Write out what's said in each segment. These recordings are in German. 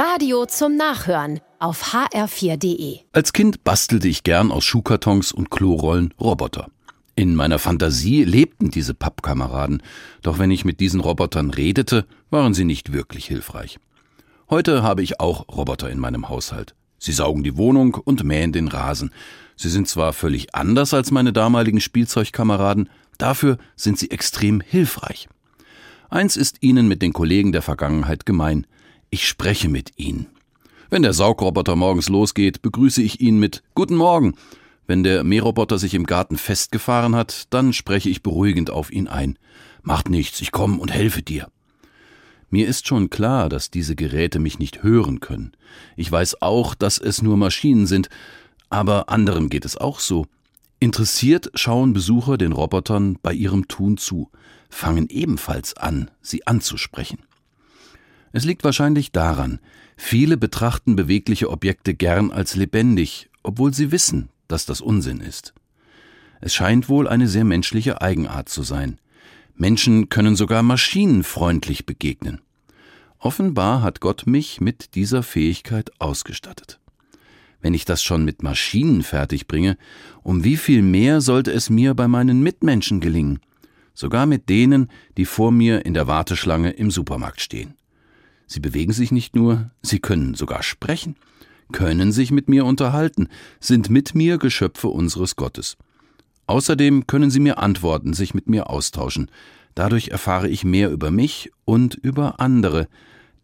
Radio zum Nachhören auf hr4.de. Als Kind bastelte ich gern aus Schuhkartons und Klorollen Roboter. In meiner Fantasie lebten diese Pappkameraden, doch wenn ich mit diesen Robotern redete, waren sie nicht wirklich hilfreich. Heute habe ich auch Roboter in meinem Haushalt. Sie saugen die Wohnung und mähen den Rasen. Sie sind zwar völlig anders als meine damaligen Spielzeugkameraden, dafür sind sie extrem hilfreich. Eins ist ihnen mit den Kollegen der Vergangenheit gemein. Ich spreche mit ihnen. Wenn der Saugroboter morgens losgeht, begrüße ich ihn mit Guten Morgen wenn der Mähroboter sich im Garten festgefahren hat, dann spreche ich beruhigend auf ihn ein. Macht nichts, ich komme und helfe dir. Mir ist schon klar, dass diese Geräte mich nicht hören können. Ich weiß auch, dass es nur Maschinen sind, aber anderen geht es auch so. Interessiert schauen Besucher den Robotern bei ihrem Tun zu, fangen ebenfalls an, sie anzusprechen. Es liegt wahrscheinlich daran, viele betrachten bewegliche Objekte gern als lebendig, obwohl sie wissen, dass das Unsinn ist. Es scheint wohl eine sehr menschliche Eigenart zu sein. Menschen können sogar Maschinen freundlich begegnen. Offenbar hat Gott mich mit dieser Fähigkeit ausgestattet. Wenn ich das schon mit Maschinen fertigbringe, um wie viel mehr sollte es mir bei meinen Mitmenschen gelingen, sogar mit denen, die vor mir in der Warteschlange im Supermarkt stehen. Sie bewegen sich nicht nur, sie können sogar sprechen können sich mit mir unterhalten, sind mit mir Geschöpfe unseres Gottes. Außerdem können sie mir antworten, sich mit mir austauschen. Dadurch erfahre ich mehr über mich und über andere.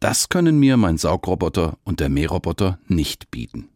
Das können mir mein Saugroboter und der Mähroboter nicht bieten.